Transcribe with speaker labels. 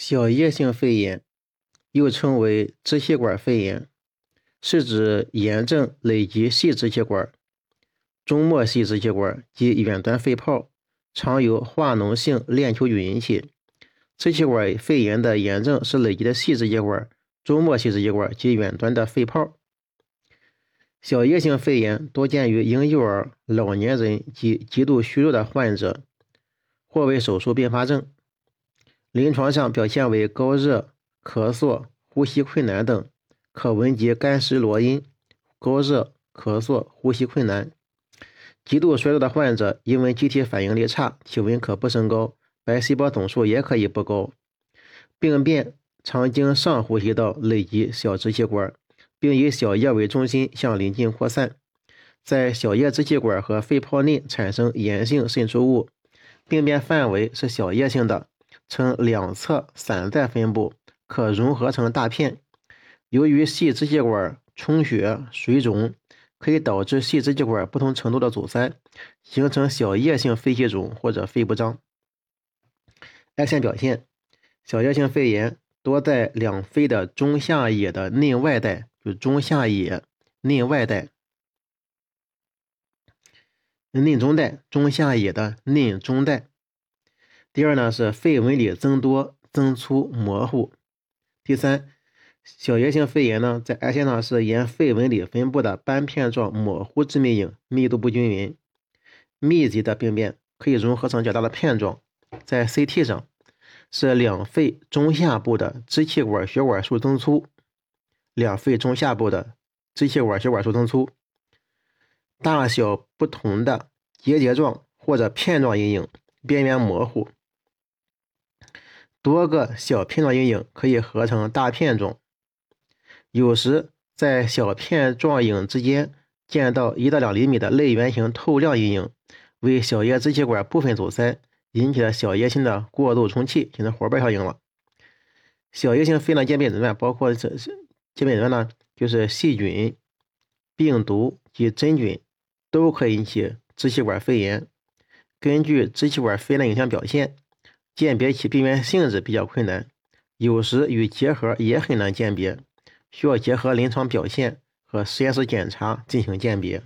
Speaker 1: 小叶性肺炎又称为支气管肺炎，是指炎症累及细支气管、中末细支气管及远端肺泡，常由化脓性链球菌引起。支气管肺炎的炎症是累积的细支气管、中末细支气管及远端的肺泡。小叶性肺炎多见于婴幼儿、老年人及极度虚弱的患者，或为手术并发症。临床上表现为高热、咳嗽、呼吸困难等，可闻及干湿罗音。高热、咳嗽、呼吸困难。极度衰弱的患者，因为机体反应力差，体温可不升高，白细胞总数也可以不高。病变常经上呼吸道累及小支气管，并以小叶为中心向邻近扩散，在小叶支气管和肺泡内产生炎性渗出物。病变范围是小叶性的。呈两侧散在分布，可融合成大片。由于细支气管充血、水肿，可以导致细支气管不同程度的阻塞，形成小叶性肺气肿或者肺不张。X 线表现：小叶性肺炎多在两肺的中下野的内外带，就中下野内外带、内中带、中下野的内中带。第二呢是肺纹理增多、增粗、模糊。第三，小叶性肺炎呢在 X 线上是沿肺纹理分布的斑片状模糊致密影，密度不均匀。密集的病变可以融合成较大的片状。在 CT 上是两肺中下部的支气管血管束增粗，两肺中下部的支气管血管束增粗，大小不同的结节状或者片状阴影，边缘模糊。多个小片状阴影可以合成大片状，有时在小片状影之间见到一到两厘米的类圆形透亮阴影，为小叶支气管部分阻塞引起了小叶性的过度充气，形成活瓣效应了。小叶性肺炎的鉴别诊断包括这是鉴别诊断呢，就是细菌、病毒及真菌都可以引起支气管肺炎。根据支气管肺炎影像表现。鉴别其病原性质比较困难，有时与结核也很难鉴别，需要结合临床表现和实验室检查进行鉴别。